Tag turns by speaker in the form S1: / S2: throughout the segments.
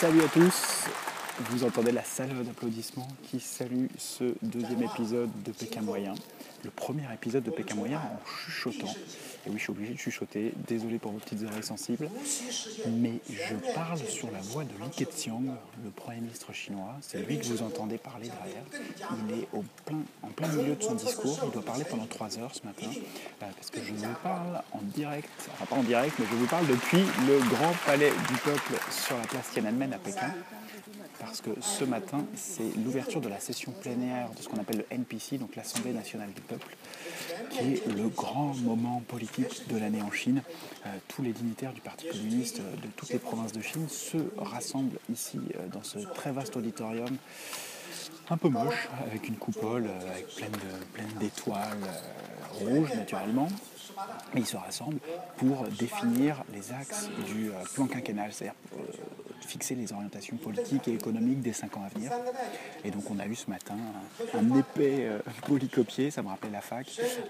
S1: Salut à tous, vous entendez la salve d'applaudissements qui salue ce deuxième épisode de Pékin Moyen. Le premier épisode de Pékin Moyen en chuchotant. Et oui, je suis obligé de chuchoter, désolé pour vos petites oreilles sensibles. Mais je parle sur la voix de Li Keqiang, le Premier ministre chinois. C'est lui que vous entendez parler derrière. Il est au plein, en plein milieu de son discours. Il doit parler pendant trois heures ce matin. euh, Parce que je vous parle en direct, enfin pas en direct, mais je vous parle depuis le grand palais du peuple sur la place Tiananmen à Pékin parce que ce matin, c'est l'ouverture de la session plénière de ce qu'on appelle le NPC, donc l'Assemblée nationale du peuple, qui est le grand moment politique de l'année en Chine. Euh, tous les dignitaires du Parti communiste euh, de toutes les provinces de Chine se rassemblent ici, dans ce très vaste auditorium, un peu moche, avec une coupole, euh, avec pleine d'étoiles euh, rouges, naturellement. Et ils se rassemblent pour définir les axes du euh, plan quinquennal, fixer les orientations politiques et économiques des cinq ans à venir. Et donc on a eu ce matin un, épais euh, polycopié, ça me rappelle la fac,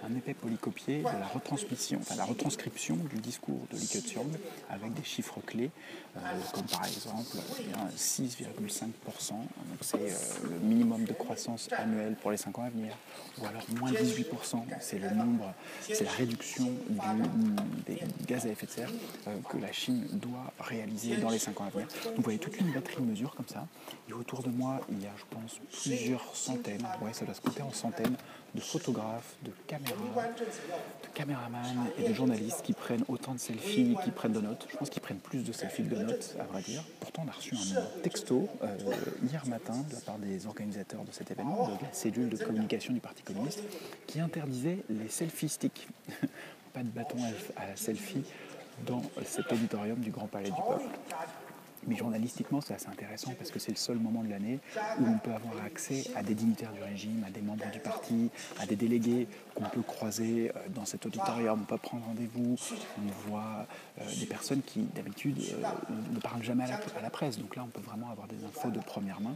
S1: un épais polycopié de la retransmission, enfin la retranscription du discours de Li Keqiang avec des chiffres clés, euh, comme par exemple eh bien, 6,5%, donc c'est euh, le minimum de croissance annuelle pour les cinq ans à venir, ou alors moins 18%, c'est le nombre, c'est la réduction du- des gaz à effet de serre que la Chine doit réaliser dans les cinq ans à venir. Vous voyez toute une batterie de mesures comme ça. Et autour de moi, il y a, je pense, plusieurs centaines, ouais, ça doit se compter en centaines, de photographes, de caméras, de caméramans et de journalistes qui prennent autant de selfies, qui prennent de notes. Je pense qu'ils prennent plus de selfies que de notes, à vrai dire. Pourtant, on a reçu un texto euh, hier matin de la part des organisateurs de cet événement, de la cellule de communication du Parti communiste, qui interdisait les selfie sticks. Pas de bâton à, à selfie dans cet auditorium du Grand Palais du Peuple. Mais journalistiquement, c'est assez intéressant parce que c'est le seul moment de l'année où on peut avoir accès à des dignitaires du régime, à des membres du parti, à des délégués qu'on peut croiser euh, dans cet auditorium. On peut prendre rendez-vous, on voit euh, des personnes qui, d'habitude, euh, ne parlent jamais à la, presse. Donc là, on peut vraiment avoir des infos de première main.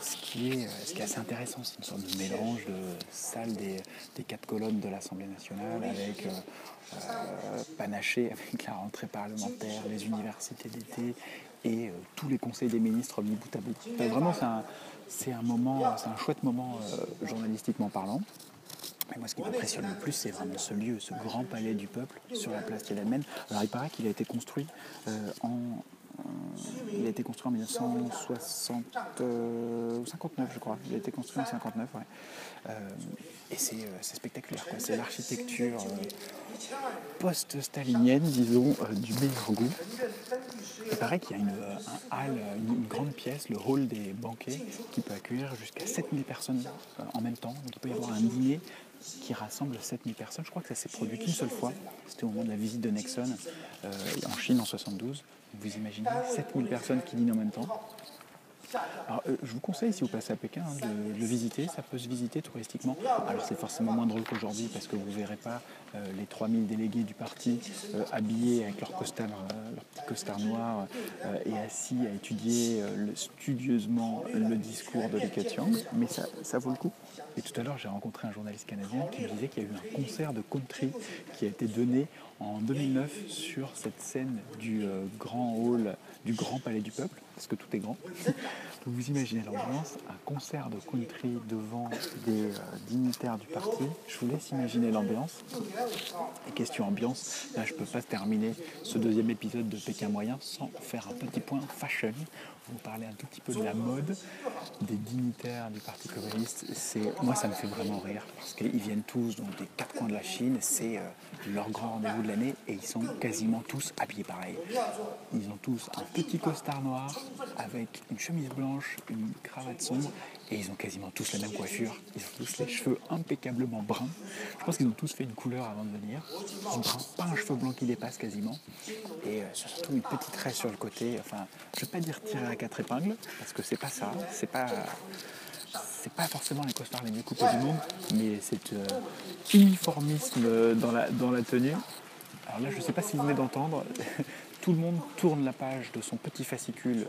S1: Ce qui est, assez intéressant, c'est une sorte de mélange de salle des, quatre colonnes de l'Assemblée nationale avec panaché avec la rentrée parlementaire, les universités d'été et euh, tous les conseils des ministres mis bout à bout. Vraiment, c'est un, un moment, c'est un chouette moment euh, journalistiquement parlant. Et moi, ce qui m'impressionne le plus, c'est vraiment ce lieu, ce grand palais du peuple sur la place Tiananmen. Alors, il paraît qu'il a été construit euh, en il a été construit en 1960, euh, 59, je crois. Il a été construit en 59, ouais. Euh, et c'est euh, c'est spectaculaire, quoi. C'est l'architecture post-stalinienne, disons, du meilleur goût. Il paraît qu'il y a une, un hall, une, une grande pièce, le hall des banquets, qui peut accueillir jusqu'à 7000 personnes en même temps. Donc il peut y avoir un dîner qui rassemble 7000 personnes. Je crois que ça s'est produit qu'une seule fois. C'était au moment de la visite de Nixon euh, en Chine en 72. Vous imaginez 7000 personnes qui dînent en même temps. Alors, euh, je vous conseille, si vous passez à Pékin, hein, de, le visiter. Ça peut se visiter touristiquement. Alors, c'est forcément moins drôle qu'aujourd'hui parce que vous ne verrez pas euh, les 3000 délégués du parti euh, habillés avec leur costard, petit costard noir et assis à étudier studieusement le discours de Keqiang. Mais ça, ça vaut le coup. Et tout à l'heure, j'ai rencontré un journaliste canadien qui me disait qu'il y a eu un concert de country qui a été donné en 2009 sur cette scène du euh, grand hall, du grand palais du peuple, parce que tout est grand. Vous imaginez l'ambiance, un concert de country devant des euh, dignitaires du parti. Je vous laisse imaginer l'ambiance. Et question ambiance, là je ne peux pas terminer ce deuxième épisode de Pékin Moyen sans faire un petit point fashion. Vous parler un tout petit peu de la mode des dignitaires du Parti communiste. Moi, ça me fait vraiment rire parce qu'ils viennent tous donc, des quatre coins de la Chine. C'est euh, leur grand rendez-vous l'année et ils sont quasiment tous habillés pareil. Ils ont tous un petit costard noir avec une chemise blanche, une cravate sombre et ils ont quasiment tous la même coiffure. Ils ont tous les cheveux impeccablement bruns. Je pense qu'ils ont tous fait une couleur avant de venir. Un brun, pas un cheveu blanc qui dépasse quasiment. Et euh, surtout une petite raie sur le côté. Enfin, je ne vais pas dire tirer à quatre épingles, parce que c'est pas ça. C'est pas. C'est pas forcément les costards les mieux coupés du monde, mais c'est euh, uniformisme dans la tenue. Alors là, je ne sais pas si vous venez d'entendre, tout le monde tourne la page de son petit fascicule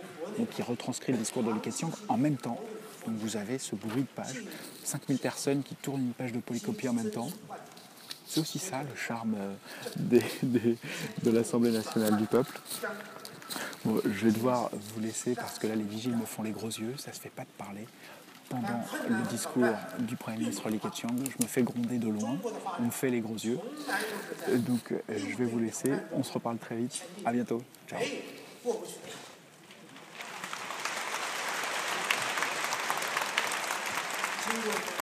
S1: qui retranscrit le discours de Li Keqiang en même temps. Donc vous avez ce bruit de page, 5000 personnes qui tournent une page de polycopie en même temps. C'est aussi ça le charme euh, de l'Assemblée nationale du peuple. Je vais devoir vous laisser parce que là, les vigiles me font les gros yeux. Ça se fait pas de parler pendant le discours du Premier ministre Li Keqiang. Je me fais gronder de loin, on me fait les gros yeux. Euh, donc euh, je vais vous laisser, on se reparle très vite. À bientôt. Ciao.